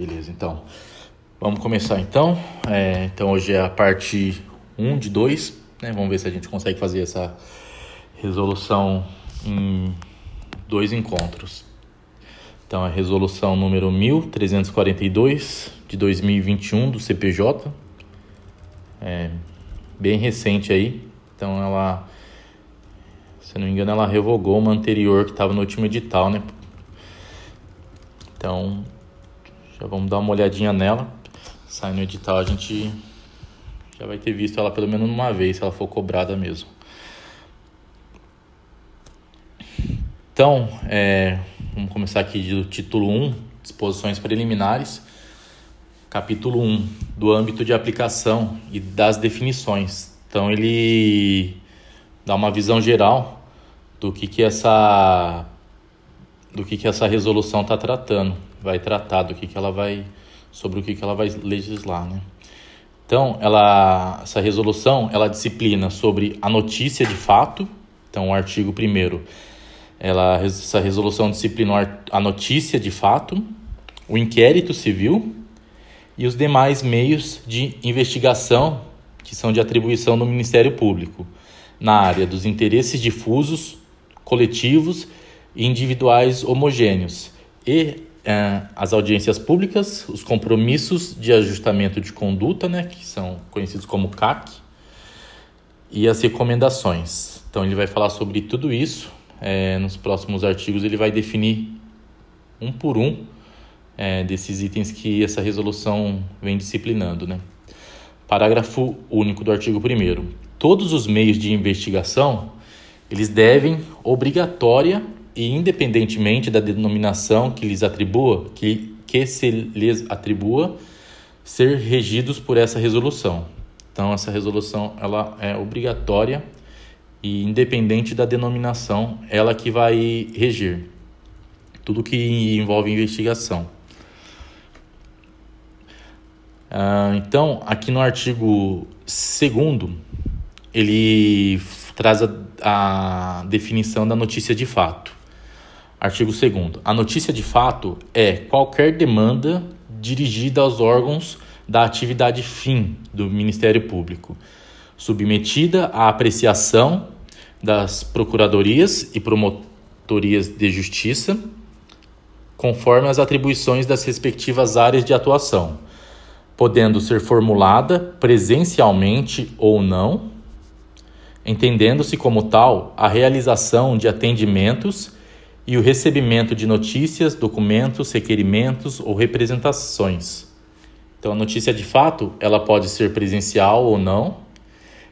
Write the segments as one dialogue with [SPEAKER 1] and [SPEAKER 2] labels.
[SPEAKER 1] Beleza, então. Vamos começar então. É, então hoje é a parte 1 de 2. Né? Vamos ver se a gente consegue fazer essa resolução em dois encontros. Então, a resolução número 1342 de 2021 do CPJ. É bem recente aí. Então, ela, se não me engano, ela revogou uma anterior que estava no último edital, né? Então, já vamos dar uma olhadinha nela. Sai no edital, a gente já vai ter visto ela pelo menos uma vez, se ela for cobrada mesmo. Então, é, vamos começar aqui do título 1, disposições preliminares, capítulo 1, do âmbito de aplicação e das definições. Então, ele dá uma visão geral do que, que essa do que, que essa resolução está tratando, vai tratar, do que, que ela vai, sobre o que, que ela vai legislar, né? Então, ela, essa resolução, ela disciplina sobre a notícia de fato, então o artigo 1 ela, essa resolução disciplina a notícia de fato, o inquérito civil e os demais meios de investigação que são de atribuição do Ministério Público na área dos interesses difusos, coletivos e individuais homogêneos e as audiências públicas, os compromissos de ajustamento de conduta, né, que são conhecidos como CAC, e as recomendações. Então ele vai falar sobre tudo isso. É, nos próximos artigos ele vai definir um por um é, desses itens que essa resolução vem disciplinando. Né? Parágrafo único do artigo 1 Todos os meios de investigação eles devem obrigatória e independentemente da denominação que lhes atribua, que, que se lhes atribua, ser regidos por essa resolução. Então essa resolução ela é obrigatória e independente da denominação, ela que vai reger tudo que envolve investigação. Ah, então, aqui no artigo 2 ele traz a, a definição da notícia de fato. Artigo 2. A notícia de fato é qualquer demanda dirigida aos órgãos da atividade fim do Ministério Público, submetida à apreciação das procuradorias e promotorias de justiça, conforme as atribuições das respectivas áreas de atuação, podendo ser formulada presencialmente ou não, entendendo-se como tal a realização de atendimentos e o recebimento de notícias, documentos, requerimentos ou representações. Então, a notícia de fato ela pode ser presencial ou não,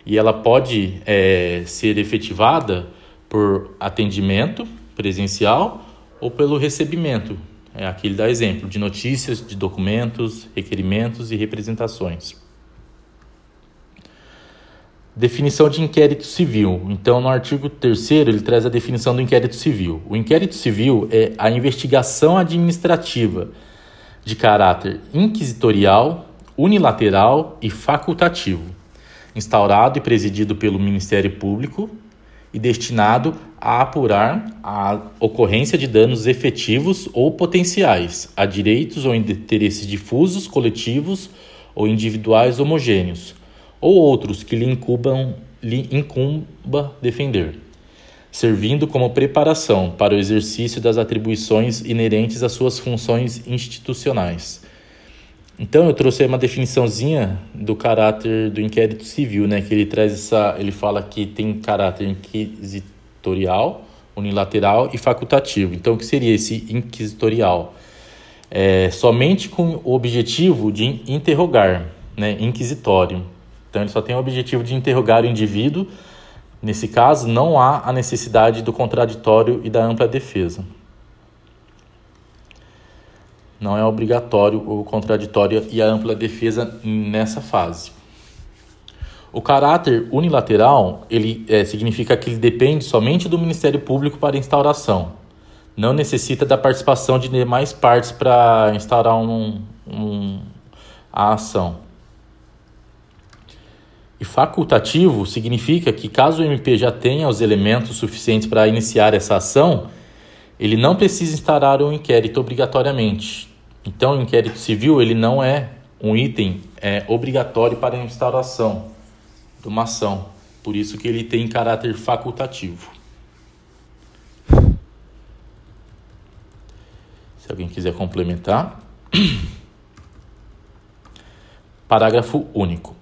[SPEAKER 1] e ela pode é, ser efetivada por atendimento presencial ou pelo recebimento. É, aqui ele dá exemplo de notícias, de documentos, requerimentos e representações. Definição de inquérito civil. Então, no artigo 3 ele traz a definição do inquérito civil. O inquérito civil é a investigação administrativa de caráter inquisitorial, unilateral e facultativo, instaurado e presidido pelo Ministério Público e destinado a apurar a ocorrência de danos efetivos ou potenciais a direitos ou interesses difusos, coletivos ou individuais homogêneos ou outros que lhe, incubam, lhe incumba defender, servindo como preparação para o exercício das atribuições inerentes às suas funções institucionais. Então eu trouxe uma definiçãozinha do caráter do inquérito civil, né, que ele traz essa, ele fala que tem caráter inquisitorial, unilateral e facultativo. Então o que seria esse inquisitorial? É, somente com o objetivo de interrogar, né, inquisitório então ele só tem o objetivo de interrogar o indivíduo. Nesse caso, não há a necessidade do contraditório e da ampla defesa. Não é obrigatório o contraditório e a ampla defesa nessa fase. O caráter unilateral ele é, significa que ele depende somente do Ministério Público para instauração. Não necessita da participação de demais partes para instaurar um, um, a ação. E facultativo significa que, caso o MP já tenha os elementos suficientes para iniciar essa ação, ele não precisa instaurar um inquérito obrigatoriamente. Então, o inquérito civil ele não é um item é, obrigatório para a instauração de uma ação. Por isso que ele tem caráter facultativo. Se alguém quiser complementar. Parágrafo único.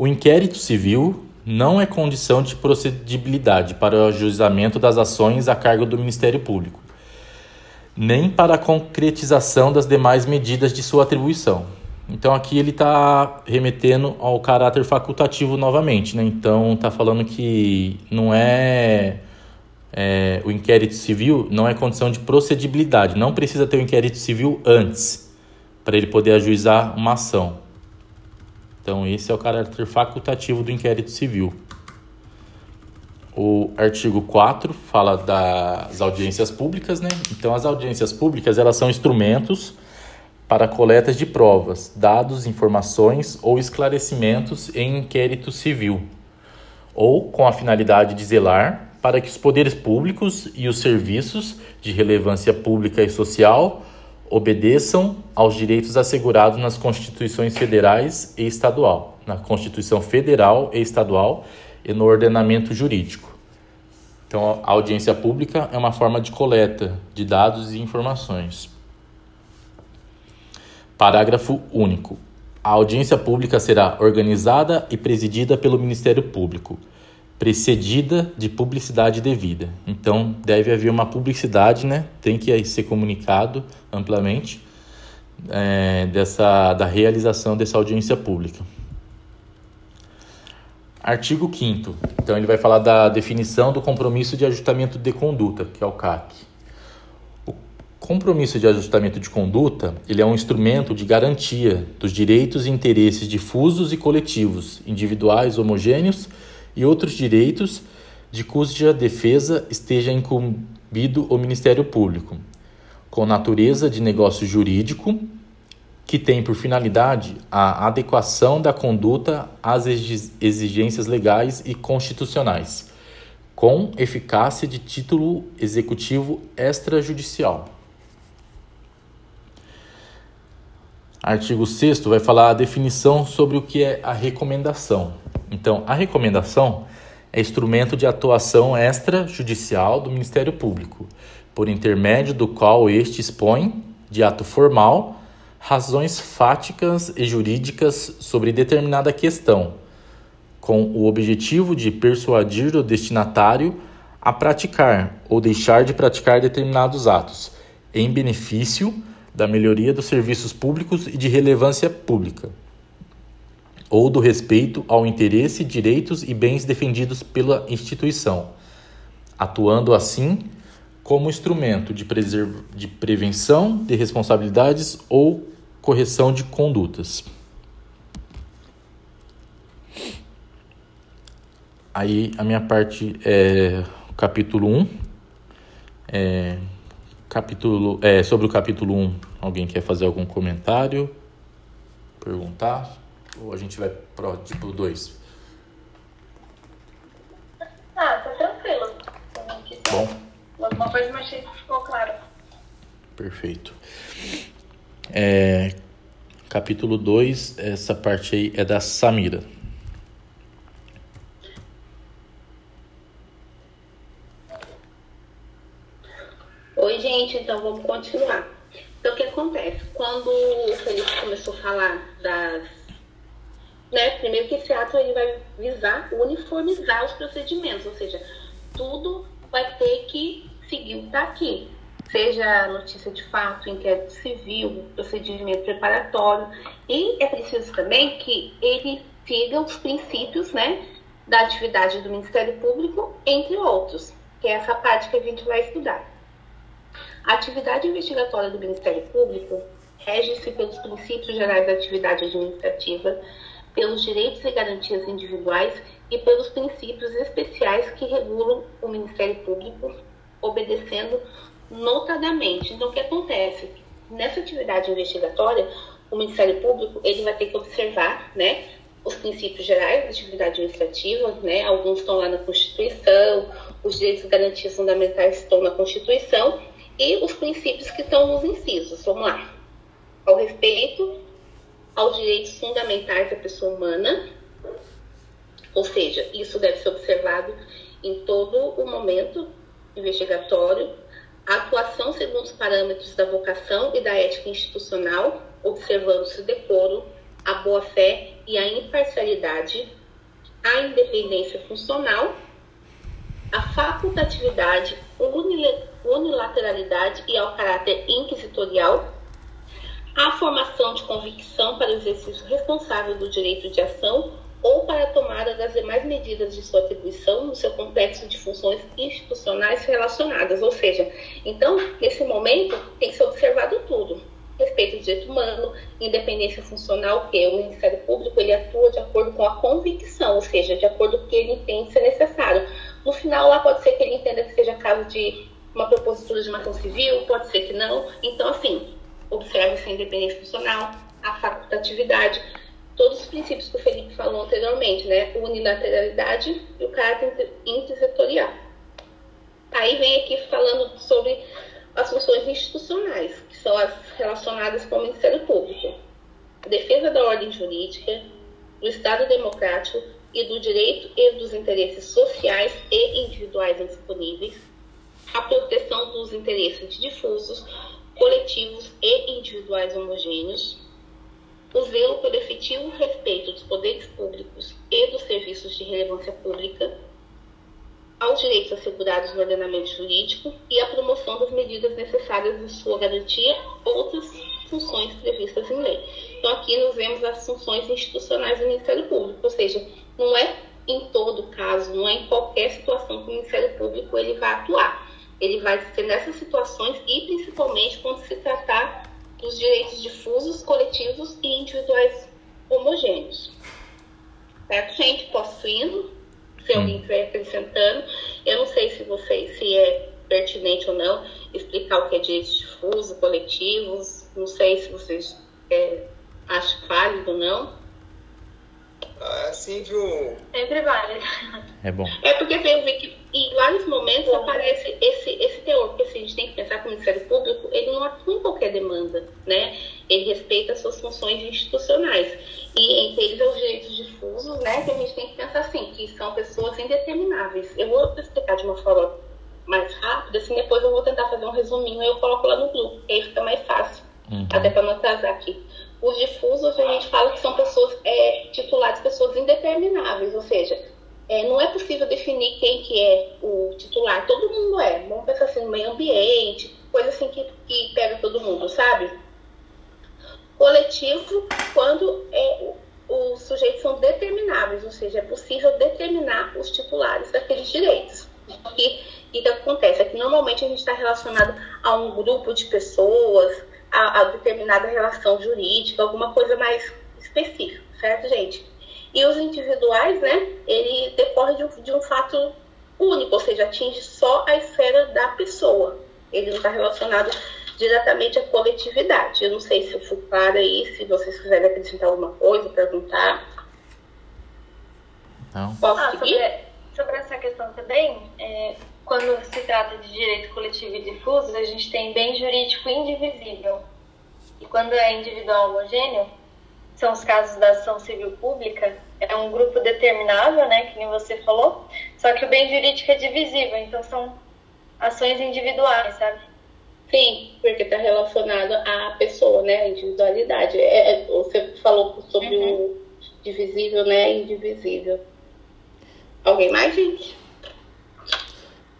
[SPEAKER 1] O inquérito civil não é condição de procedibilidade para o ajuizamento das ações a cargo do Ministério Público, nem para a concretização das demais medidas de sua atribuição. Então aqui ele está remetendo ao caráter facultativo novamente, né? Então está falando que não é, é, o inquérito civil não é condição de procedibilidade, não precisa ter o um inquérito civil antes para ele poder ajuizar uma ação. Então, esse é o caráter facultativo do inquérito civil. O artigo 4 fala das audiências públicas, né? Então, as audiências públicas, elas são instrumentos para coletas de provas, dados, informações ou esclarecimentos em inquérito civil, ou com a finalidade de zelar para que os poderes públicos e os serviços de relevância pública e social obedeçam aos direitos assegurados nas constituições federais e estadual, na Constituição Federal e Estadual e no ordenamento jurídico. Então, a audiência pública é uma forma de coleta de dados e informações. Parágrafo único. A audiência pública será organizada e presidida pelo Ministério Público precedida de publicidade devida. Então, deve haver uma publicidade, né? Tem que ser comunicado amplamente é, dessa, da realização dessa audiência pública. Artigo 5 Então, ele vai falar da definição do compromisso de ajustamento de conduta, que é o CAC. O compromisso de ajustamento de conduta, ele é um instrumento de garantia dos direitos e interesses difusos e coletivos, individuais, homogêneos e outros direitos de cuja defesa esteja incumbido o Ministério Público, com natureza de negócio jurídico, que tem por finalidade a adequação da conduta às exigências legais e constitucionais, com eficácia de título executivo extrajudicial. Artigo 6 vai falar a definição sobre o que é a recomendação. Então, a recomendação é instrumento de atuação extrajudicial do Ministério Público, por intermédio do qual este expõe, de ato formal, razões fáticas e jurídicas sobre determinada questão, com o objetivo de persuadir o destinatário a praticar ou deixar de praticar determinados atos, em benefício da melhoria dos serviços públicos e de relevância pública ou do respeito ao interesse, direitos e bens defendidos pela instituição, atuando assim como instrumento de, de prevenção de responsabilidades ou correção de condutas. Aí a minha parte é capítulo 1. É, capítulo, é, sobre o capítulo 1, alguém quer fazer algum comentário? Perguntar? Ou a gente vai pro tipo 2?
[SPEAKER 2] Ah, tá tranquilo.
[SPEAKER 1] Bom.
[SPEAKER 2] Coisa mais que ficou claro.
[SPEAKER 1] Perfeito. É, capítulo 2, essa parte aí é da Samira.
[SPEAKER 2] Oi, gente, então vamos continuar. Então, o que acontece? Quando o Felipe começou a falar das né? Primeiro que esse ato ele vai visar uniformizar os procedimentos, ou seja, tudo vai ter que seguir o que está aqui. Seja notícia de fato, inquérito civil, procedimento preparatório. E é preciso também que ele siga os princípios né, da atividade do Ministério Público, entre outros, que é essa parte que a gente vai estudar. A atividade investigatória do Ministério Público rege-se pelos princípios gerais da atividade administrativa, pelos direitos e garantias individuais e pelos princípios especiais que regulam o Ministério Público, obedecendo notadamente. Então, o que acontece? Nessa atividade investigatória, o Ministério Público ele vai ter que observar, né, os princípios gerais da atividade administrativa, né, alguns estão lá na Constituição, os direitos e garantias fundamentais estão na Constituição e os princípios que estão nos incisos. Vamos lá. ao respeito aos direitos fundamentais da pessoa humana, ou seja, isso deve ser observado em todo o momento investigatório, a atuação segundo os parâmetros da vocação e da ética institucional, observando-se o decoro, a boa-fé e a imparcialidade, a independência funcional, a facultatividade, unilateralidade e ao caráter inquisitorial, a formação de convicção para o exercício responsável do direito de ação ou para a tomada das demais medidas de sua atribuição no seu complexo de funções institucionais relacionadas. Ou seja, então, nesse momento, tem que ser observado tudo. Respeito ao direito humano, independência funcional, que o Ministério Público ele atua de acordo com a convicção, ou seja, de acordo com o que ele entende ser necessário. No final, lá pode ser que ele entenda que seja caso de uma propositura de uma ação civil, pode ser que não. Então, assim, observe-se a independência funcional, a facultatividade, todos os princípios que o Felipe falou anteriormente, né? Unilateralidade e o caráter inquisitorial. Aí vem aqui falando sobre as funções institucionais, que são as relacionadas com o Ministério Público. A defesa da ordem jurídica, do Estado democrático e do direito e dos interesses sociais e individuais disponíveis, a proteção dos interesses difusos, coletivos e individuais homogêneos, o zelo pelo efetivo respeito dos poderes públicos e dos serviços de relevância pública aos direitos assegurados no ordenamento jurídico e a promoção das medidas necessárias de sua garantia, outras funções previstas em lei. Então, aqui nós vemos as funções institucionais do Ministério Público, ou seja, não é em todo caso, não é em qualquer situação que o Ministério Público ele vai atuar. Ele vai ser nessas situações e principalmente quando se tratar dos direitos difusos, coletivos e individuais homogêneos. Certo, gente? Posso indo? Se alguém estiver acrescentando. Eu não sei se vocês, se é pertinente ou não, explicar o que é direitos difusos, coletivos. Não sei se vocês é, acham válido ou não.
[SPEAKER 3] Ah, é assim, viu?
[SPEAKER 2] Sempre vale.
[SPEAKER 1] É bom.
[SPEAKER 2] É porque eu vi que em vários momentos aparece esse, esse teor, porque assim, a gente tem que pensar que o Ministério Público ele não atua em qualquer demanda, né? Ele respeita as suas funções institucionais. E entre eles os direitos difusos, né? Que a gente tem que pensar assim, que são pessoas indetermináveis. Eu vou explicar de uma forma mais rápida, assim, depois eu vou tentar fazer um resuminho e eu coloco lá no grupo, que aí fica mais fácil. Uhum. Até para não atrasar aqui. Os difusos, a gente fala que são pessoas é, titulares, pessoas indetermináveis, ou seja, é, não é possível definir quem que é o titular. Todo mundo é. Vamos pensar assim, meio ambiente, coisa assim que, que pega todo mundo, sabe? Coletivo, quando é, os sujeitos são determináveis, ou seja, é possível determinar os titulares daqueles direitos. E o que acontece? É que normalmente a gente está relacionado a um grupo de pessoas, a, a determinada relação jurídica, alguma coisa mais específica, certo, gente? E os individuais, né, ele decorre de um, de um fato único, ou seja, atinge só a esfera da pessoa. Ele não está relacionado diretamente à coletividade. Eu não sei se eu fui clara aí, se vocês quiserem acrescentar alguma coisa, perguntar.
[SPEAKER 1] Não.
[SPEAKER 4] Posso ah, sobre, sobre, essa questão também, é, quando se trata de direito coletivo e difuso, a gente tem bem jurídico indivisível. E quando é individual homogêneo, são os casos da ação civil pública, é um grupo determinável, né, que nem você falou, só que o bem jurídico é divisível, então são ações individuais, sabe?
[SPEAKER 2] Sim, porque está relacionado à pessoa, né, a individualidade. É, é, você falou sobre uhum. o divisível, né, indivisível. Alguém mais, gente?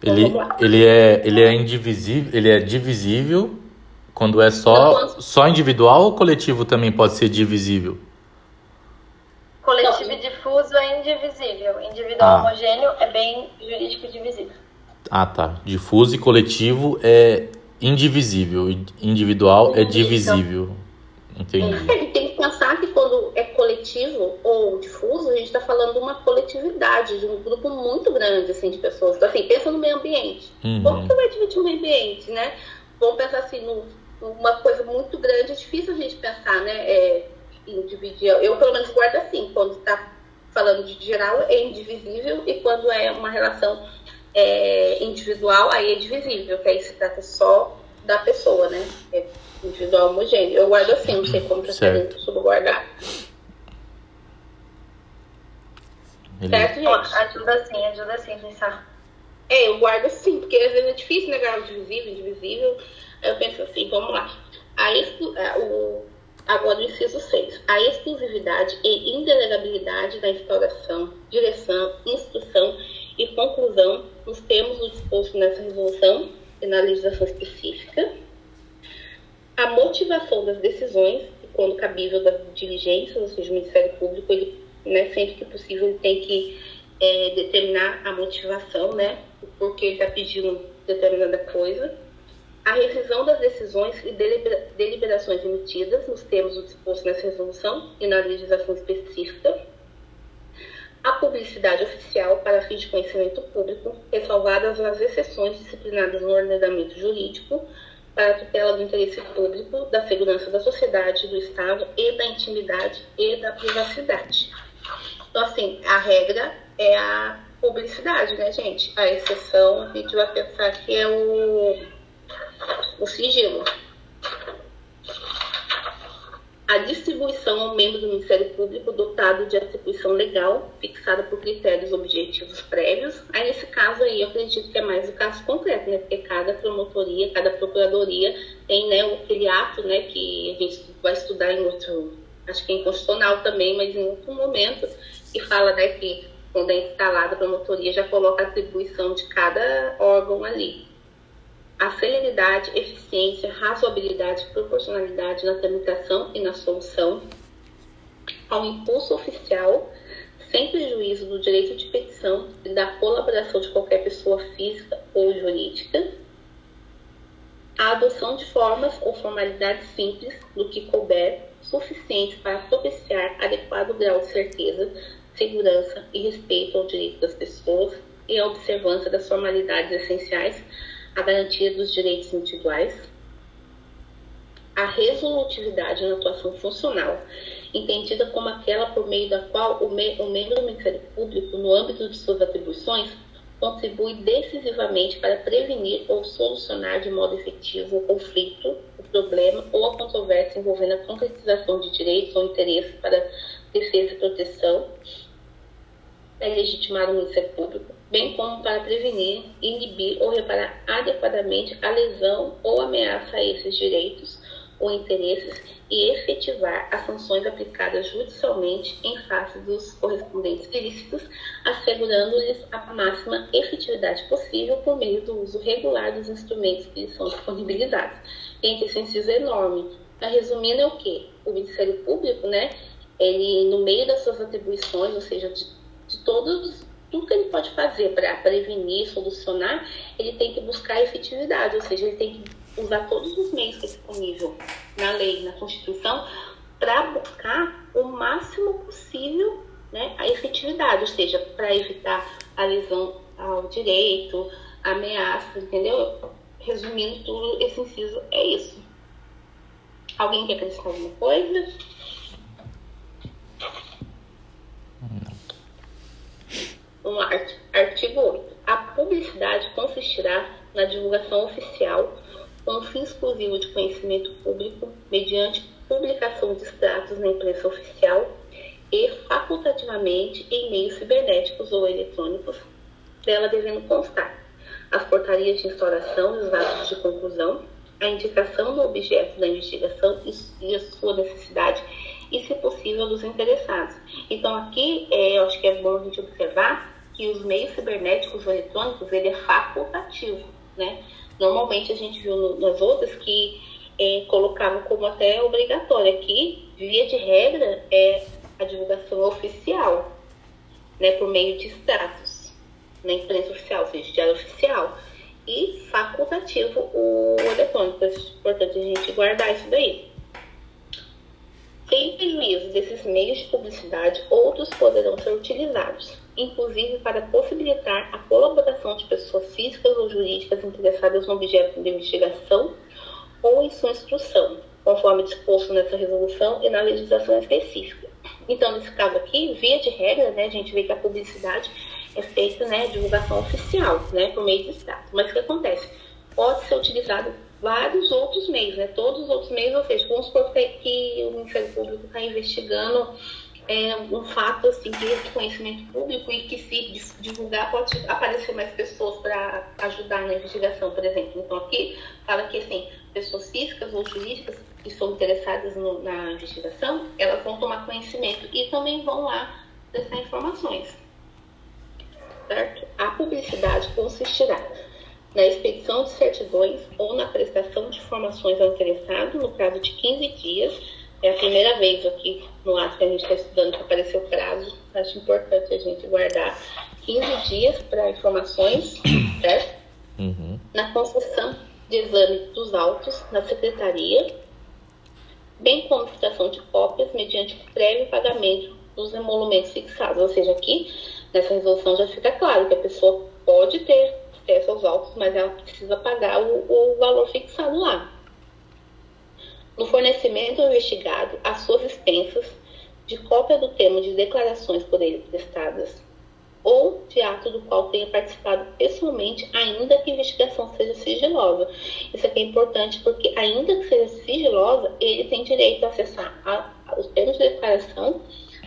[SPEAKER 1] Ele, ele, é, ele é indivisível, ele é divisível quando é só, só individual ou coletivo também pode ser divisível?
[SPEAKER 4] Coletivo e difuso é indivisível. Individual ah. homogêneo é bem jurídico divisível.
[SPEAKER 1] Ah, tá. Difuso e coletivo é indivisível. Individual é divisível. Entendi.
[SPEAKER 2] Tem que pensar que quando coletivo ou difuso, a gente está falando de uma coletividade, de um grupo muito grande assim, de pessoas. Então, assim, pensa no meio ambiente. Uhum. Como que vai dividir o meio ambiente, né? Vamos pensar assim, numa coisa muito grande, é difícil a gente pensar, né? É, em dividir. Eu, pelo menos, guardo assim, quando está falando de geral, é indivisível, e quando é uma relação é, individual, aí é divisível, que aí se trata só da pessoa, né? É Individual homogêneo. Eu guardo assim, não sei como que eu guardar.
[SPEAKER 4] Certo, gente? Ajuda sim, ajuda sim pensar.
[SPEAKER 2] É, eu guardo assim, porque às vezes é difícil negar o divisível, indivisível. Aí eu penso assim, vamos lá. A exclu... O... Agora o inciso 6. A exclusividade e indelegabilidade da instauração, direção, instrução e conclusão nos termos do disposto nessa resolução e na legislação específica. A motivação das decisões, quando cabível das diligências, ou seja, o Ministério Público, ele, né, sempre que possível, ele tem que é, determinar a motivação, né, porque ele está pedindo determinada coisa a rescisão das decisões e deliberações emitidas nos termos do disposto nessa resolução e na legislação específica, a publicidade oficial para fins de conhecimento público, ressalvadas as exceções disciplinadas no ordenamento jurídico para a tutela do interesse público, da segurança da sociedade, do Estado e da intimidade e da privacidade. Então, assim, a regra é a publicidade, né, gente? A exceção, a gente vai pensar que é o o sigilo. A distribuição ao membro do Ministério Público dotado de atribuição legal, fixada por critérios objetivos prévios. Aí, nesse caso aí, eu acredito que é mais o caso concreto, né? Porque cada promotoria, cada procuradoria tem, né, aquele ato, né, que a gente vai estudar em outro, acho que é inconstitucional também, mas em outro momento, que fala, né, que quando é instalada a promotoria, já coloca a atribuição de cada órgão ali. A celeridade, eficiência, razoabilidade proporcionalidade na tramitação e na solução, ao impulso oficial, sem prejuízo do direito de petição e da colaboração de qualquer pessoa física ou jurídica, a adoção de formas ou formalidades simples do que couber, suficientes para propiciar adequado grau de certeza, segurança e respeito ao direito das pessoas e a observância das formalidades essenciais a garantia dos direitos individuais, a resolutividade na atuação funcional, entendida como aquela por meio da qual o, me o membro do Ministério Público, no âmbito de suas atribuições, contribui decisivamente para prevenir ou solucionar de modo efetivo o conflito, o problema ou a controvérsia envolvendo a concretização de direitos ou interesses para defesa e proteção, é legitimar o Ministério Público, bem como para prevenir, inibir ou reparar adequadamente a lesão ou ameaça a esses direitos ou interesses e efetivar as sanções aplicadas judicialmente em face dos correspondentes ilícitos, assegurando-lhes a máxima efetividade possível por meio do uso regular dos instrumentos que lhes são disponibilizados. Gente, esse inciso é enorme. Resumindo, é o quê? O Ministério Público, né, ele, no meio das suas atribuições, ou seja, de, de todos tudo que ele pode fazer para prevenir, solucionar, ele tem que buscar efetividade, ou seja, ele tem que usar todos os meios que é disponível na lei, na Constituição, para buscar o máximo possível né, a efetividade, ou seja, para evitar a lesão ao direito, ameaça, entendeu? Resumindo tudo, esse inciso é isso. Alguém quer acrescentar alguma coisa? Um artigo 8. A publicidade consistirá na divulgação oficial com fim exclusivo de conhecimento público mediante publicação de extratos na imprensa oficial e facultativamente em meios cibernéticos ou eletrônicos, dela devendo constar as portarias de instauração e os atos de conclusão, a indicação do objeto da investigação e a sua necessidade e, se possível, dos interessados. Então, aqui, é, eu acho que é bom a gente observar que os meios cibernéticos eletrônicos ele é facultativo, né? Normalmente a gente viu nas outras que é, colocavam como até obrigatório. Aqui, via de regra, é a divulgação oficial, né? Por meio de status na imprensa oficial, ou seja, diário oficial. E facultativo o eletrônico. É importante a gente guardar isso daí. Sem prejuízo desses meios de publicidade, outros poderão ser utilizados, inclusive para possibilitar a colaboração de pessoas físicas ou jurídicas interessadas no objeto de investigação ou em sua instrução, conforme disposto nessa resolução e na legislação específica. Então, nesse caso aqui, via de regra, né, a gente vê que a publicidade é feita, né, divulgação oficial, né, por meio de Estado. Mas o que acontece? Pode ser utilizado vários outros meios, né? Todos os outros meios, ou seja, vamos supor que o Ministério Público está investigando é, um fato assim, que é de conhecimento público e que se divulgar pode aparecer mais pessoas para ajudar na investigação, por exemplo. Então aqui fala que assim, pessoas físicas ou jurídicas que são interessadas no, na investigação, elas vão tomar conhecimento e também vão lá prestar informações. Certo? A publicidade consistirá na expedição de certidões ou na prestação de informações ao interessado no prazo de 15 dias. É a primeira vez aqui no ato que a gente está estudando que apareceu o prazo. Acho importante a gente guardar 15 dias para informações, certo? Uhum. Na concessão de exame dos autos na secretaria, bem como fixação de cópias mediante prévio pagamento dos emolumentos fixados. Ou seja, aqui nessa resolução já fica claro que a pessoa pode ter aos autos, mas ela precisa pagar o, o valor fixado lá. No fornecimento ao investigado, as suas expensas, de cópia do termo de declarações por ele prestadas ou de ato do qual tenha participado pessoalmente, ainda que a investigação seja sigilosa. Isso aqui é importante porque, ainda que seja sigilosa, ele tem direito a acessar a, a, os termos de declaração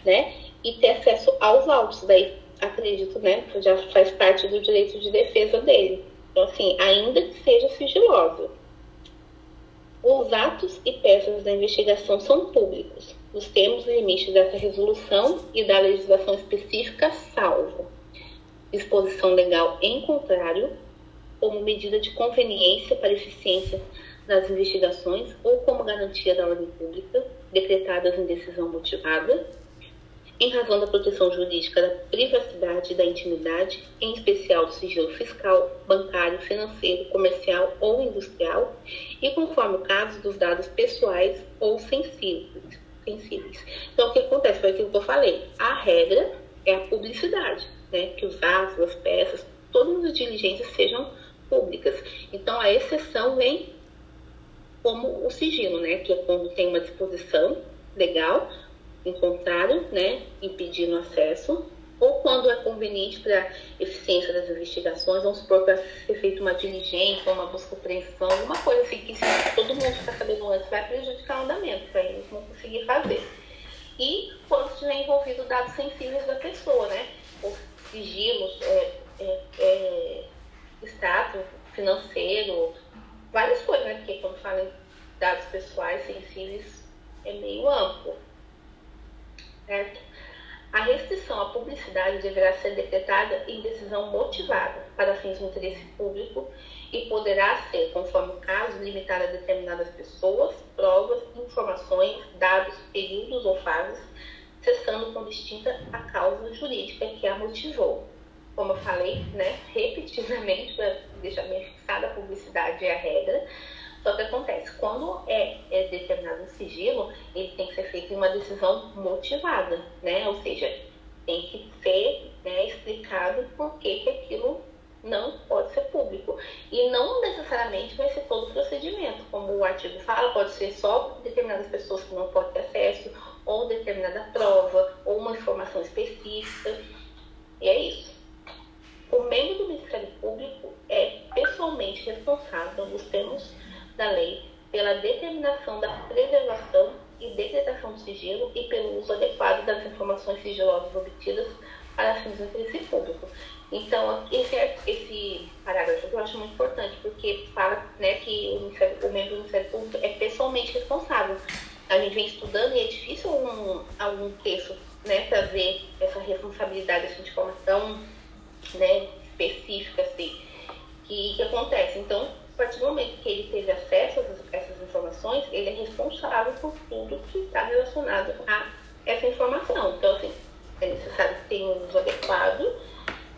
[SPEAKER 2] né, e ter acesso aos autos. Daí acredito, né, já faz parte do direito de defesa dele. Então, assim, ainda que seja sigilosa. Os atos e peças da investigação são públicos. Os termos e limites dessa resolução e da legislação específica, salvo disposição legal em contrário, como medida de conveniência para eficiência das investigações ou como garantia da ordem pública, decretadas em decisão motivada, em razão da proteção jurídica da privacidade e da intimidade, em especial do sigilo fiscal, bancário, financeiro, comercial ou industrial, e conforme o caso dos dados pessoais ou sensíveis. sensíveis. Então, o que acontece? Foi aquilo que eu falei. A regra é a publicidade, né? que os atos, as peças, todas as diligências sejam públicas. Então, a exceção vem como o sigilo, né? que é quando tem uma disposição legal em contrário, né, impedindo acesso, ou quando é conveniente para eficiência das investigações, vamos supor para ser feita uma diligência, uma busca apreensão, alguma coisa assim que todo mundo ficar sabendo antes vai prejudicar o andamento, para eles não conseguir fazer. E quando estiver envolvido dados sensíveis da pessoa, né, ou sigilos, é, é, é, financeiro, várias coisas, né, porque quando fala em dados pessoais sensíveis é meio amplo certo? A restrição à publicidade deverá ser decretada em decisão motivada para fins do interesse público e poderá ser, conforme o caso, limitada a determinadas pessoas, provas, informações, dados, períodos ou fases, cessando com distinta a causa jurídica que a motivou. Como eu falei, né, repetidamente, para deixar bem fixada, a publicidade é a regra, só que acontece, quando é, é determinado um sigilo, ele tem que ser feito em uma decisão motivada, né? Ou seja, tem que ser né, explicado por que, que aquilo não pode ser público. E não necessariamente vai ser todo o procedimento. Como o artigo fala, pode ser só determinadas pessoas que não podem ter acesso, ou determinada prova, ou uma informação específica. E é isso. O membro do Ministério Público é pessoalmente responsável nos termos da lei pela determinação da preservação e decretação do sigilo e pelo uso adequado das informações sigilosas obtidas para fins do interesse público. Então, esse, esse parágrafo eu acho muito importante, porque fala né, que o, o membro do Ministério Público é pessoalmente responsável. A gente vem estudando e é difícil um, algum texto né, trazer essa responsabilidade assim, de forma tão né, específica assim, que, que acontece. Então, a partir do momento que ele teve acesso a essas informações, ele é responsável por tudo que está relacionado a essa informação. Então, assim, é necessário tenha um uso adequado,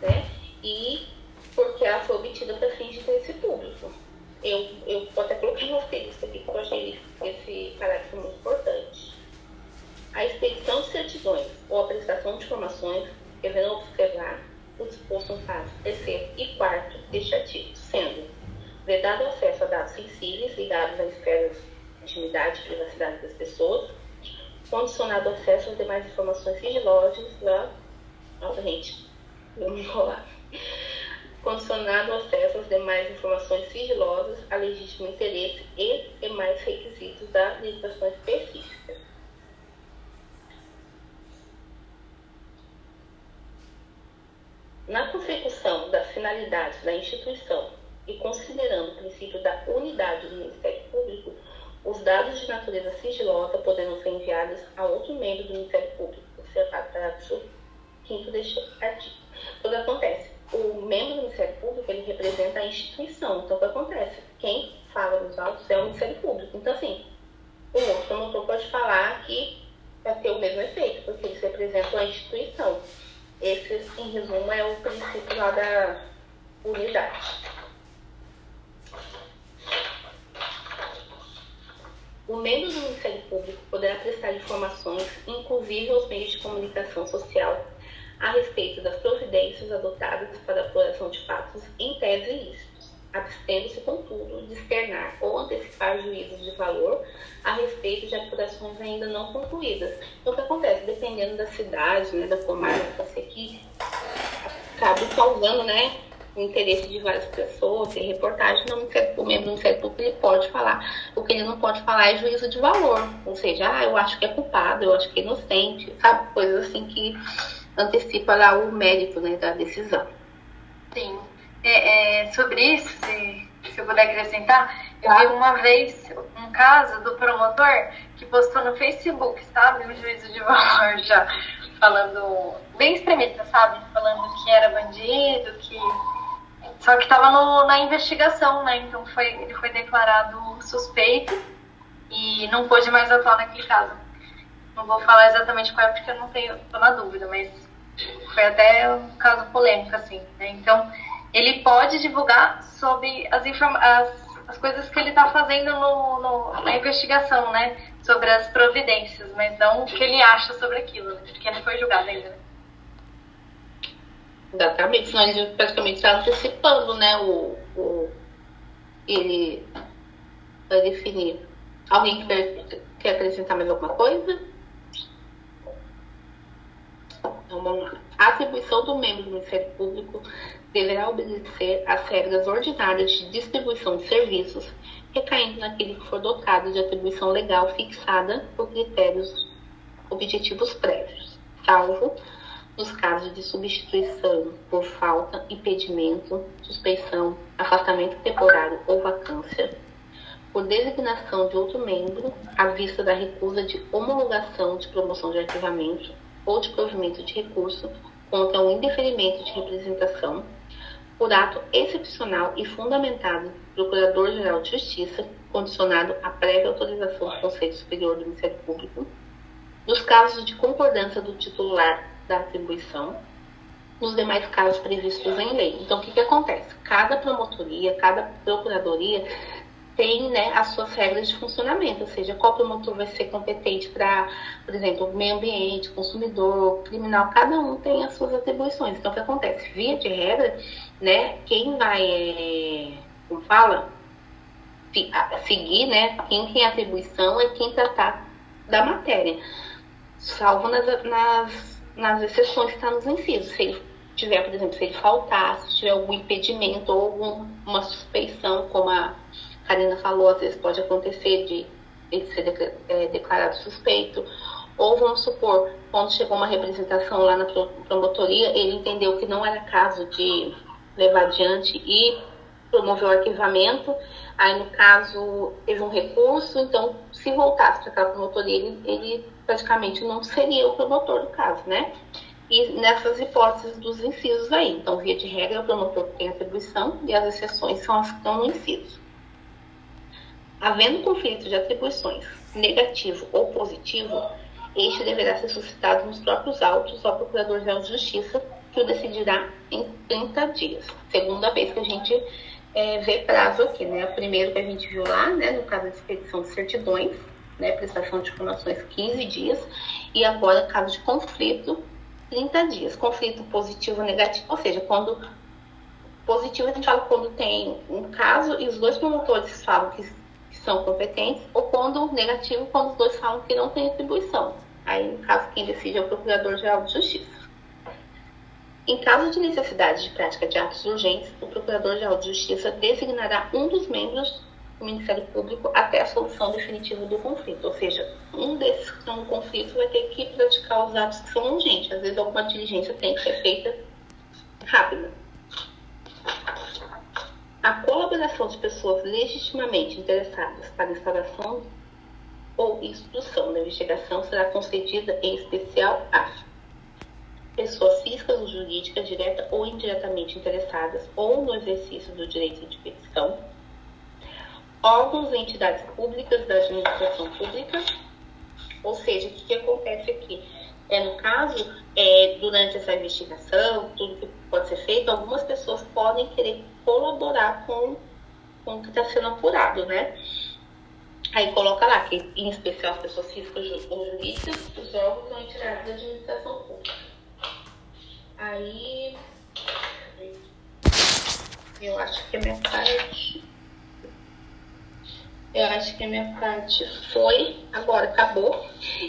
[SPEAKER 2] né? E porque ela foi obtida para fins de interesse público. Eu, eu até coloquei no texto aqui, porque eu achei esse parágrafo muito importante. A expedição de certidões ou a prestação de informações devendo observar o disposto no parágrafo terceiro e quarto deste artigo, sendo vedado acesso a dados sensíveis ligados à esfera de intimidade e privacidade das pessoas, condicionado acesso às demais informações sigilosas da. Nossa, gente, vou me enrolar. condicionado o acesso às demais informações sigilosas, a legítimo interesse e demais requisitos da legislação específica. Na consecução das finalidades da instituição e considerando o princípio da unidade do Ministério Público, os dados de natureza sigilosa poderão ser enviados a outro membro do Ministério Público, observado parágrafo 5 deste artigo. Então, o que acontece? O membro do Ministério Público, ele representa a instituição. Então, o que acontece? Quem fala nos autos é o Ministério Público. Então, assim, o outro promotor pode falar que vai ter o mesmo efeito, porque eles representam a instituição. Esse, em resumo, é o princípio lá da unidade. O membro do Ministério Público poderá prestar informações, inclusive aos meios de comunicação social, a respeito das providências adotadas para a apuração de fatos em tese ilícitos, abstendo-se, contudo, externar ou antecipar juízos de valor a respeito de apurações ainda não concluídas. Então, o que acontece? Dependendo da cidade, né, da comarca, você que acaba causando, né, o interesse de várias pessoas, tem reportagem, Ministério, o membro do Ministério Público ele pode falar. O que ele não pode falar é juízo de valor. Ou seja, ah, eu acho que é culpado, eu acho que é inocente, sabe? Coisas assim que antecipa lá o mérito né, da decisão.
[SPEAKER 4] Sim. É, é, sobre isso, se, se eu puder acrescentar, eu vi uma vez um caso do promotor que postou no Facebook, sabe? Um juízo de valor já, falando, bem extremista, sabe? Falando que era bandido, que só que estava na investigação, né? Então foi, ele foi declarado suspeito e não pôde mais atuar naquele caso. Não vou falar exatamente qual é porque eu não tenho, tô na dúvida, mas foi até um caso polêmico, assim, né? Então, ele pode divulgar sobre as, as, as coisas que ele está fazendo no, no, na investigação, né? Sobre as providências, mas não o que ele acha sobre aquilo, né? porque não foi julgado ainda, né?
[SPEAKER 2] Exatamente, senão ele praticamente está antecipando, né, o, o, ele vai definir. Alguém quer, quer acrescentar mais alguma coisa? Então vamos lá. A atribuição do membro do Ministério Público deverá obedecer às regras ordinárias de distribuição de serviços, recaindo naquele que for dotado de atribuição legal fixada por critérios objetivos prévios, salvo nos casos de substituição por falta, impedimento, suspeição, afastamento temporário ou vacância, por designação de outro membro à vista da recusa de homologação de promoção de arquivamento ou de provimento de recurso contra o indeferimento de representação, por ato excepcional e fundamentado do Procurador-Geral de Justiça, condicionado à prévia autorização do Conselho Superior do Ministério Público, nos casos de concordância do titular da atribuição nos demais casos previstos em lei. Então, o que, que acontece? Cada promotoria, cada procuradoria tem né, as suas regras de funcionamento, ou seja, qual promotor vai ser competente para, por exemplo, meio ambiente, consumidor, criminal, cada um tem as suas atribuições. Então, o que acontece? Via de regra, né, quem vai, é, como fala, seguir, né, quem tem atribuição é quem tratar da matéria, salvo nas, nas nas exceções que está nos incisos. Se ele tiver, por exemplo, se ele faltar, se tiver algum impedimento ou alguma suspeição, como a Karina falou, às vezes pode acontecer de ele ser é, declarado suspeito. Ou vamos supor, quando chegou uma representação lá na promotoria, ele entendeu que não era caso de levar adiante e promoveu o arquivamento. Aí, no caso, teve um recurso, então, se voltasse para aquela promotoria, ele, ele praticamente não seria o promotor do caso, né? E nessas hipóteses dos incisos aí. Então, via de regra, o promotor tem atribuição e as exceções são as que estão no inciso. Havendo conflito de atribuições negativo ou positivo, este deverá ser suscitado nos próprios autos ao Procurador-Geral de Justiça, que decidirá em 30 dias. Segunda vez que a gente é, vê prazo aqui, né? O primeiro que a gente viu lá, né, no caso de expedição de certidões, né, prestação de informações 15 dias, e agora, caso de conflito, 30 dias. Conflito positivo ou negativo, ou seja, quando positivo a gente fala quando tem um caso e os dois promotores falam que, que são competentes, ou quando negativo, quando os dois falam que não tem atribuição. Aí, no caso, quem decide é o Procurador-Geral de Justiça. Em caso de necessidade de prática de atos urgentes, o Procurador-Geral de Justiça designará um dos membros do Ministério Público até a solução definitiva do conflito. Ou seja, um desses que estão no conflito vai ter que praticar os atos que são urgentes. Às vezes, alguma diligência tem que ser feita rápida. A colaboração de pessoas legitimamente interessadas para instalação ou instrução da investigação será concedida em especial a pessoas físicas ou jurídicas direta ou indiretamente interessadas ou no exercício do direito de petição, órgãos e entidades públicas da administração pública, ou seja, o que, acontece aqui? É, no caso, é, durante essa investigação, tudo que pode ser feito, algumas pessoas podem querer colaborar com, com o que está sendo apurado, né? Aí coloca lá que, em especial, as pessoas físicas ou jurídicas, os órgãos ou entidades da administração pública. Aí. Eu acho que a minha parte. Eu acho que a minha parte foi. Agora acabou.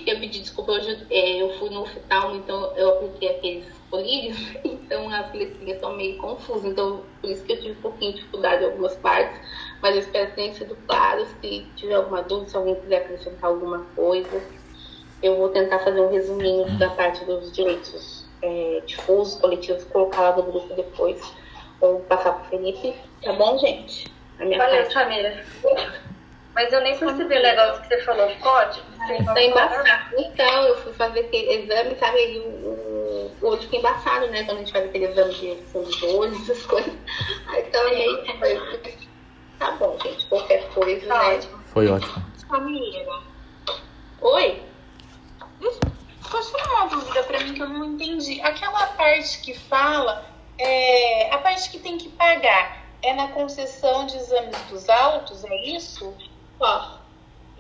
[SPEAKER 2] Eu pedi desculpa, hoje é, eu fui no hospital, então eu apliquei aqueles colírios, então as letrinhas estão meio confusas. Então, por isso que eu tive um pouquinho de dificuldade em algumas partes. Mas eu espero que tenha sido claro. Se tiver alguma dúvida, se alguém quiser acrescentar alguma coisa, eu vou tentar fazer um resuminho da parte dos direitos é, difusos, coletivos, colocar lá no grupo depois, ou passar para o Felipe. Tá bom, gente?
[SPEAKER 4] Valeu, parte. Samira. Mas eu nem percebi o negócio que você falou, pode?
[SPEAKER 2] Tá embaçado. Então, eu fui fazer aquele exame, sabe, aí o, o, o olho fica embaçado, né? Quando a gente faz aquele exame de fundo de olho, essas coisas. Aí também. Então, tá bom, gente. Qualquer coisa, tá né? Ótimo.
[SPEAKER 1] Foi ótimo.
[SPEAKER 2] Samira. Oi?
[SPEAKER 5] Posso tirar uma dúvida para mim que eu não entendi? Aquela parte que fala, é, a parte que tem que pagar, é na concessão de exames dos autos, é isso?
[SPEAKER 2] Ó,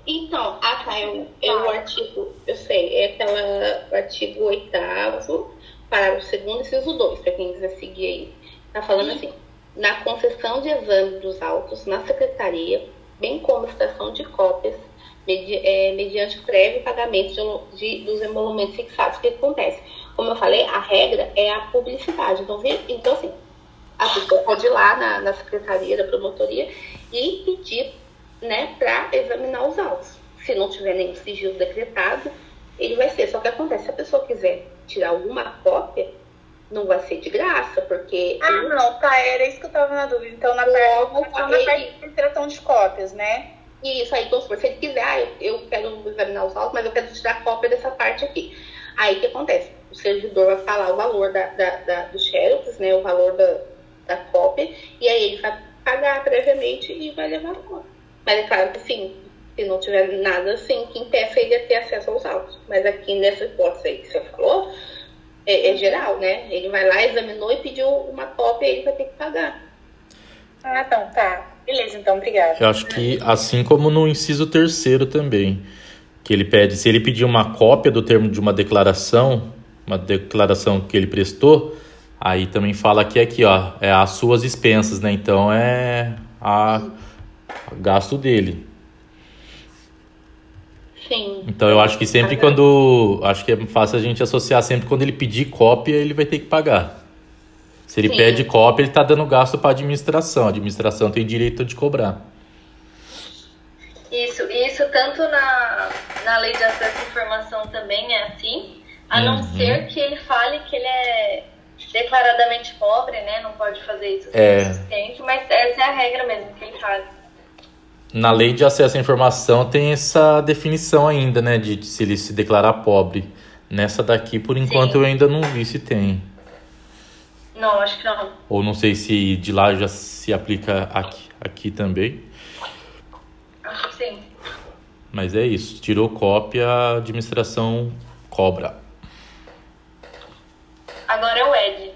[SPEAKER 2] então, ah tá, é o, é o artigo, eu sei, é aquela, o artigo 8 parágrafo 2 inciso 2, para quem quiser seguir aí. Tá falando assim, na concessão de exames dos autos na secretaria, bem como extração de cópias medi é, mediante prévio pagamento de, de, dos emolumentos fixados. O que acontece? Como eu falei, a regra é a publicidade. Então, então assim, a pessoa pode ir lá na, na secretaria da promotoria e pedir né, para examinar os autos. Se não tiver nenhum sigilo decretado, ele vai ser. Só que acontece, se a pessoa quiser tirar alguma cópia, não vai ser de graça, porque.
[SPEAKER 5] Ah, não, tá, era isso que eu tava na dúvida. Então, na parte, na parte de extração de cópias, né?
[SPEAKER 2] Isso, aí, então, se ele quiser, ah, eu, quero examinar os autos, mas eu quero tirar cópia dessa parte aqui. Aí, o que acontece? O servidor vai falar o valor da, da, da do xerox, né, o valor da, da cópia, e aí ele vai pagar previamente e vai levar a cópia. Mas é claro que, sim, se não tiver nada assim que impeça ele a ter acesso aos autos. Mas aqui nessa hipótese aí que você falou, é, é geral, né? Ele vai lá, examinou e pediu uma cópia e ele vai ter que pagar.
[SPEAKER 5] Ah, então, tá. Beleza, então, obrigada.
[SPEAKER 1] Eu acho que assim como no inciso terceiro também, que ele pede, se ele pedir uma cópia do termo de uma declaração, uma declaração que ele prestou, aí também fala que aqui, ó, é as suas expensas, né? Então é a, a gasto dele.
[SPEAKER 2] Sim.
[SPEAKER 1] Então eu acho que sempre quando. Acho que é fácil a gente associar sempre quando ele pedir cópia, ele vai ter que pagar. Se ele Sim. pede cópia, ele está dando gasto para a administração. A administração tem direito de cobrar.
[SPEAKER 4] Isso, isso tanto na, na lei de acesso à informação também é assim, a não uhum. ser que ele fale que ele é declaradamente pobre, né? Não pode fazer isso é. assistente, mas essa é a regra mesmo que ele faz.
[SPEAKER 1] Na lei de acesso à informação tem essa definição ainda, né? De se ele se declarar pobre. Nessa daqui, por enquanto, Sim. eu ainda não vi se tem.
[SPEAKER 4] Não, acho que não.
[SPEAKER 1] Ou não sei se de lá já se aplica aqui, aqui também.
[SPEAKER 4] Acho que sim.
[SPEAKER 1] Mas é isso. Tirou cópia, a administração cobra.
[SPEAKER 4] Agora é o Ed.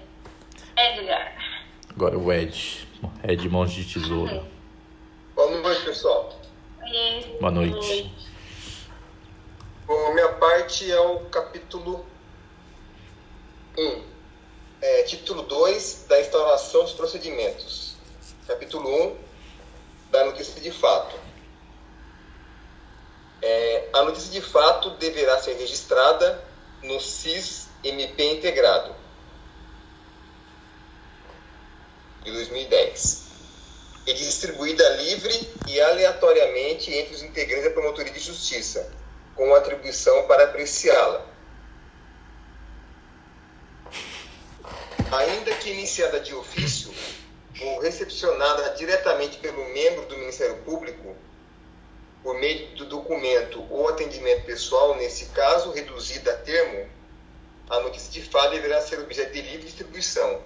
[SPEAKER 4] Edgar.
[SPEAKER 1] Agora é o Ed. Ed Mãos de Tesoura.
[SPEAKER 3] Boa noite, pessoal.
[SPEAKER 1] Oi. Boa noite.
[SPEAKER 3] Bom, minha parte é o capítulo 1 título 2 da instauração dos procedimentos. Capítulo 1 um, da notícia de fato. É, a notícia de fato deverá ser registrada no SIS-MP integrado. de 2010 e distribuída livre e aleatoriamente entre os integrantes da Promotoria de Justiça, com atribuição para apreciá-la. Ainda que iniciada de ofício ou recepcionada diretamente pelo membro do Ministério Público, por meio do documento ou atendimento pessoal, nesse caso, reduzida a termo, a notícia de fato deverá ser objeto de livre distribuição.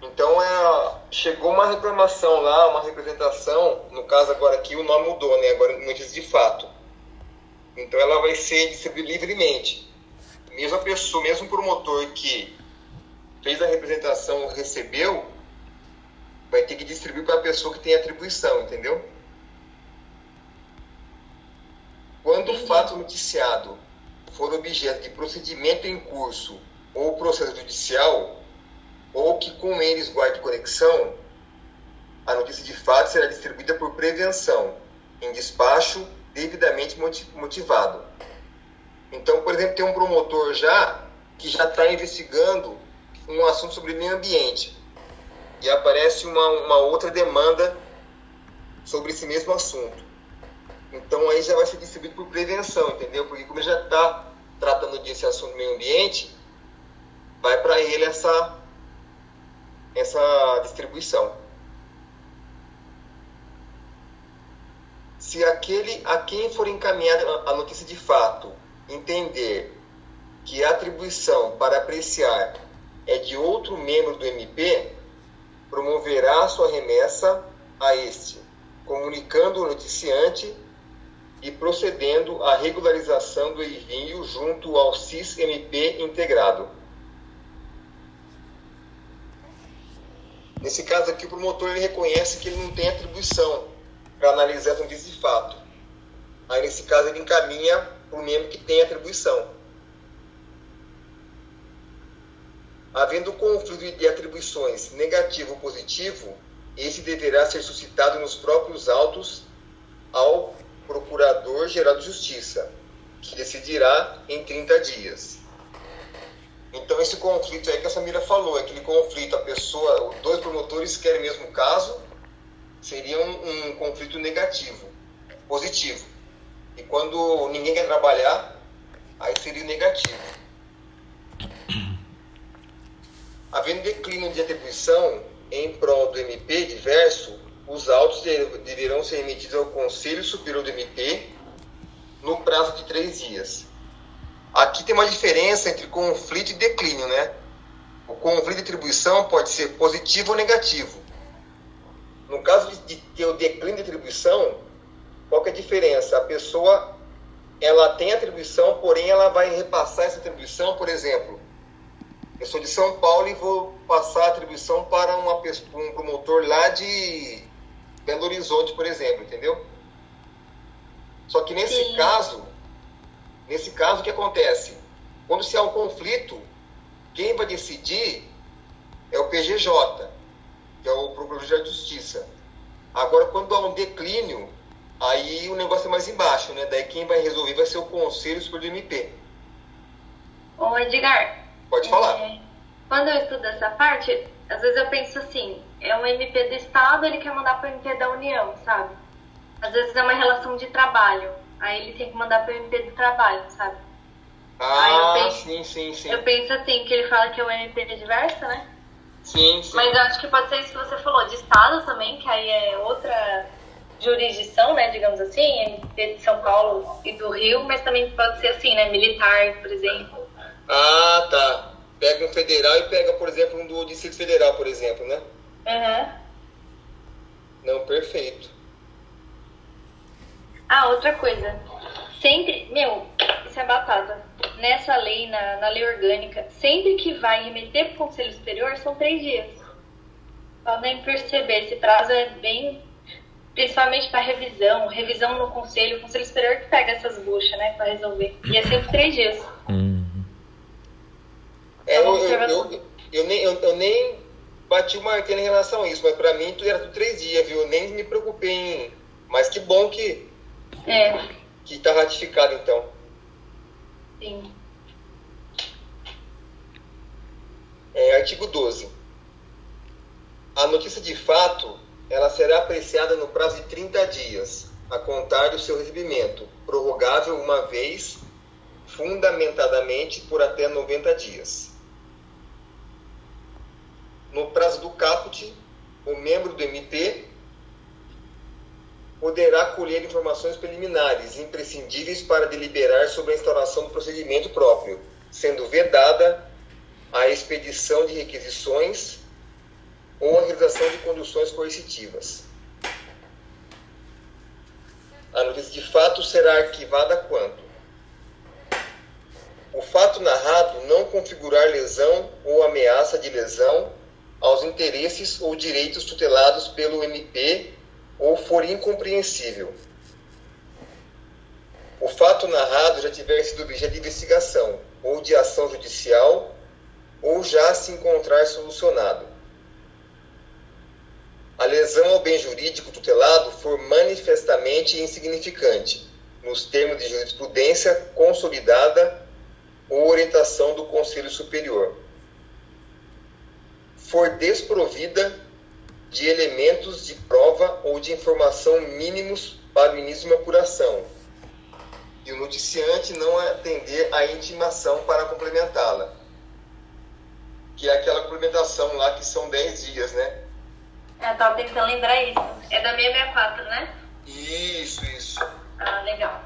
[SPEAKER 3] Então é, chegou uma reclamação lá, uma representação, no caso agora aqui o nome mudou, né? Agora notícia de fato. Então ela vai ser distribuída livremente. Mesmo a pessoa, mesmo o promotor que fez a representação recebeu, vai ter que distribuir para a pessoa que tem atribuição, entendeu? Quando o fato noticiado for objeto de procedimento em curso ou processo judicial, ou que com eles guarde conexão, a notícia de fato será distribuída por prevenção, em despacho devidamente motivado. Então, por exemplo, tem um promotor já que já está investigando um assunto sobre meio ambiente e aparece uma, uma outra demanda sobre esse mesmo assunto. Então aí já vai ser distribuído por prevenção, entendeu? Porque como ele já está tratando desse assunto meio ambiente, vai para ele essa, essa distribuição. Se aquele a quem for encaminhada a notícia de fato entender que a atribuição para apreciar é de outro membro do MP, promoverá sua remessa a este, comunicando o noticiante e procedendo à regularização do envio junto ao CIS-MP integrado. Nesse caso aqui, o promotor ele reconhece que ele não tem atribuição para analisar um de fato. Aí, nesse caso, ele encaminha o membro que tem atribuição. Havendo conflito de atribuições negativo ou positivo, esse deverá ser suscitado nos próprios autos ao Procurador-Geral de Justiça, que decidirá em 30 dias. Então, esse conflito aí que a Samira falou, aquele conflito, a pessoa, dois promotores querem o mesmo caso, seria um, um conflito negativo, positivo. E quando ninguém quer trabalhar, aí seria negativo. Havendo declínio de atribuição em prol do MP diverso, os autos deverão ser emitidos ao Conselho Superior do MP no prazo de três dias. Aqui tem uma diferença entre conflito e declínio, né? O conflito de atribuição pode ser positivo ou negativo. No caso de ter o declínio de atribuição, qual é a diferença? A pessoa ela tem atribuição, porém ela vai repassar essa atribuição, por exemplo, eu sou de São Paulo e vou passar a atribuição para uma, um promotor lá de Belo Horizonte, por exemplo, entendeu? Só que nesse Sim. caso, nesse caso o que acontece? Quando se há um conflito, quem vai decidir é o PGJ, que é o Procurador de Justiça. Agora, quando há um declínio, aí o negócio é mais embaixo, né? Daí quem vai resolver vai ser o Conselho Superior do MP.
[SPEAKER 4] Ô, Edgar.
[SPEAKER 3] Pode falar.
[SPEAKER 4] É, quando eu estudo essa parte, às vezes eu penso assim, é um MP do Estado, ele quer mandar para o MP da União, sabe? Às vezes é uma relação de trabalho, aí ele tem que mandar para o MP do Trabalho, sabe?
[SPEAKER 3] Ah, penso, sim, sim, sim.
[SPEAKER 4] Eu penso assim, que ele fala que é o MP diversa, né?
[SPEAKER 3] Sim, sim.
[SPEAKER 4] Mas eu acho que pode ser isso que você falou, de Estado também, que aí é outra jurisdição, né, digamos assim, de São Paulo e do Rio, mas também pode ser assim, né, militar, por exemplo.
[SPEAKER 3] Ah, tá. Pega um federal e pega, por exemplo, um do Distrito Federal, por exemplo, né?
[SPEAKER 4] Uhum.
[SPEAKER 3] Não, perfeito.
[SPEAKER 4] Ah, outra coisa. Sempre, meu, isso é batata. Nessa lei, na, na lei orgânica, sempre que vai remeter para o Conselho Superior, são três dias. Podem perceber, esse prazo é bem. Principalmente para revisão, revisão no Conselho, o Conselho Superior que pega essas buchas, né, para resolver. E é sempre três dias.
[SPEAKER 1] Hum.
[SPEAKER 3] É, eu, eu, eu, eu, nem, eu, eu nem bati o martelo em relação a isso, mas para mim tudo era tudo três dias, viu? Eu nem me preocupei em. Mas que bom que.
[SPEAKER 4] É.
[SPEAKER 3] Que tá ratificado então.
[SPEAKER 4] Sim.
[SPEAKER 3] É, artigo 12. A notícia de fato, ela será apreciada no prazo de 30 dias, a contar do seu recebimento, prorrogável uma vez, fundamentadamente por até 90 dias. No prazo do caput, o membro do MP poderá colher informações preliminares imprescindíveis para deliberar sobre a instauração do procedimento próprio, sendo vedada a expedição de requisições ou a realização de conduções coercitivas. A notícia de fato será arquivada quando o fato narrado não configurar lesão ou ameaça de lesão aos interesses ou direitos tutelados pelo MP ou for incompreensível. O fato narrado já tiver sido objeto de investigação ou de ação judicial ou já se encontrar solucionado. A lesão ao bem jurídico tutelado for manifestamente insignificante, nos termos de jurisprudência consolidada ou orientação do Conselho Superior. For desprovida de elementos de prova ou de informação mínimos para o início de uma apuração, e o noticiante não atender à intimação para complementá-la, que é aquela complementação lá que são 10 dias, né?
[SPEAKER 4] É, tava tentando lembrar isso. É da 664, né?
[SPEAKER 3] Isso, isso.
[SPEAKER 4] Ah, legal.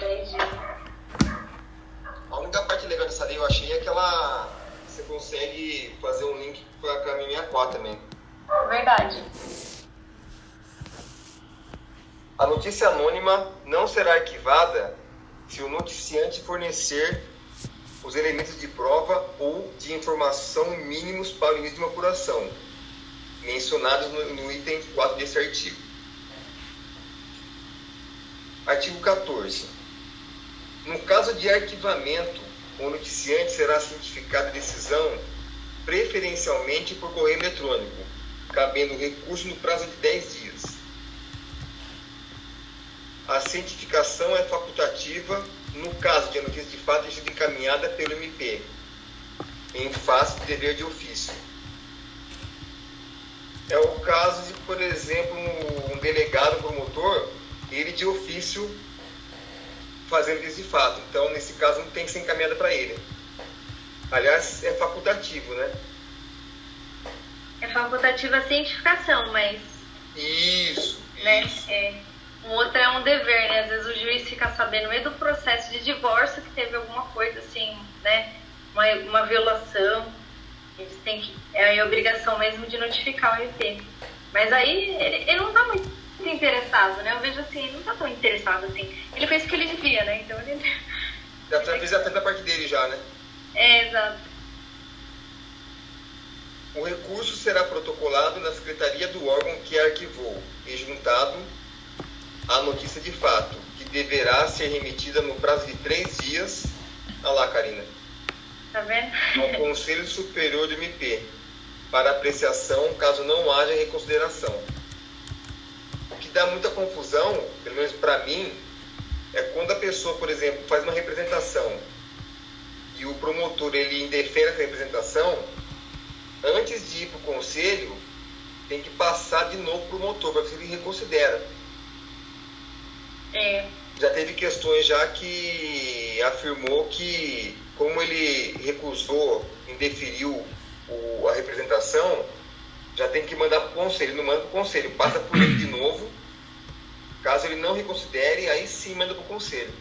[SPEAKER 4] 10 dias.
[SPEAKER 3] A única parte legal dessa lei eu achei é que ela você consegue fazer um link para a 664 também.
[SPEAKER 4] Verdade.
[SPEAKER 3] A notícia anônima não será arquivada se o noticiante fornecer os elementos de prova ou de informação mínimos para o início de uma apuração, mencionados no, no item 4 desse artigo. Artigo 14. No caso de arquivamento, o noticiante será cientificado de decisão preferencialmente por correio eletrônico, cabendo recurso no prazo de 10 dias. A cientificação é facultativa no caso de a notícia de fato ter sido encaminhada pelo MP, em face de dever de ofício. É o caso de, por exemplo, um delegado, promotor, ele de ofício fazendo de fato. Então, nesse caso, não tem que ser encaminhada para ele. Aliás, é facultativo, né?
[SPEAKER 4] É facultativa a cientificação, mas.
[SPEAKER 3] Isso.
[SPEAKER 4] Né,
[SPEAKER 3] isso.
[SPEAKER 4] é, um outro é um dever, né? Às vezes o juiz fica sabendo no meio do processo de divórcio que teve alguma coisa assim, né? Uma, uma violação. Eles têm que. É a obrigação mesmo de notificar o MP. Mas aí ele, ele não tá muito interessado, né? Eu vejo assim, ele não tá tão interessado assim. Ele fez o que ele devia, né? Então ele.
[SPEAKER 3] Já fez até da parte dele já, né?
[SPEAKER 4] É, exato.
[SPEAKER 3] O recurso será protocolado na secretaria do órgão que arquivou e juntado à notícia de fato, que deverá ser remetida no prazo de três dias. Olha lá, Karina.
[SPEAKER 4] Tá vendo?
[SPEAKER 3] Ao Conselho Superior do MP, para apreciação caso não haja reconsideração. O que dá muita confusão, pelo menos para mim, é quando a pessoa, por exemplo, faz uma representação e o promotor ele indefere essa representação, antes de ir para o conselho, tem que passar de novo para o promotor, para ver se ele reconsidera.
[SPEAKER 4] É.
[SPEAKER 3] Já teve questões já que afirmou que, como ele recusou, indeferiu o, a representação, já tem que mandar para o conselho. Não manda para o conselho, passa por ele de novo. Caso ele não reconsidere, aí sim manda para o conselho.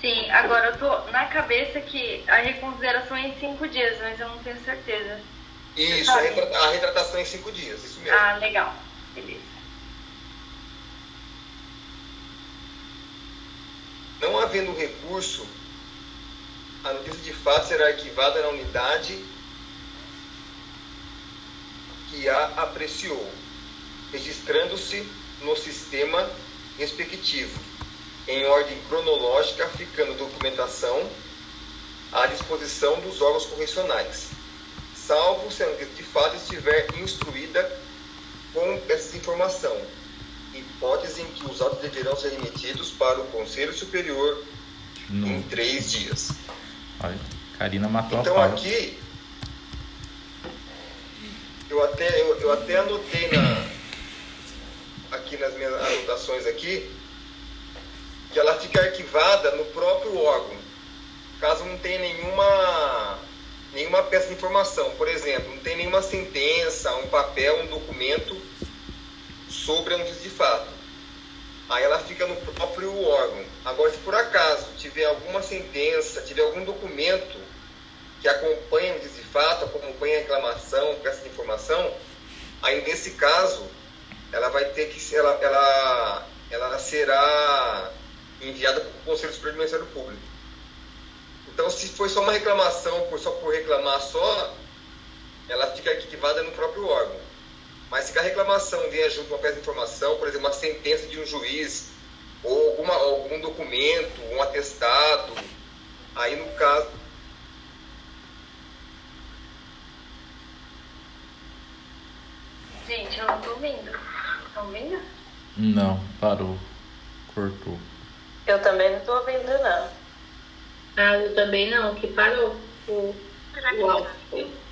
[SPEAKER 4] Sim, agora eu tô na cabeça que a reconsideração é em cinco dias, mas eu não tenho certeza.
[SPEAKER 3] Isso, a, a retratação é em cinco dias, isso mesmo.
[SPEAKER 4] Ah, legal. Beleza.
[SPEAKER 3] Não havendo recurso, a notícia de fato será arquivada na unidade que a apreciou, registrando-se no sistema respectivo, em ordem cronológica, ficando documentação à disposição dos órgãos correcionais, salvo se a notícia de fato estiver instruída com essa informação, hipótese em que os autos deverão ser remetidos para o Conselho Superior
[SPEAKER 1] No-
[SPEAKER 3] em três dias.
[SPEAKER 1] Olha, Karina matou
[SPEAKER 3] Então
[SPEAKER 1] a fala.
[SPEAKER 3] aqui eu até, eu, eu até anotei na, aqui nas minhas anotações aqui, que ela fica arquivada no próprio órgão, caso não tenha nenhuma, nenhuma peça de informação. Por exemplo, não tem nenhuma sentença, um papel, um documento sobre a notícia de fato. Aí ela fica no próprio órgão. Agora, se por acaso tiver alguma sentença, tiver algum documento que acompanha a notícia de fato, acompanha a reclamação, peça de informação, aí nesse caso ela vai ter que ela, ela, ela será enviada para o Conselho Superior do Ministério Público. Então, se foi só uma reclamação, por, só por reclamar só, ela fica arquivada no próprio órgão. Mas se a reclamação vier junto com uma peça de informação, por exemplo, uma sentença de um juiz, ou alguma, algum documento, um atestado, aí no caso.
[SPEAKER 4] Gente, eu não tô ouvindo. Estão ouvindo?
[SPEAKER 1] Não, parou. Cortou.
[SPEAKER 6] Eu também não tô ouvindo, não.
[SPEAKER 2] Ah, eu também não, que parou o, o áudio.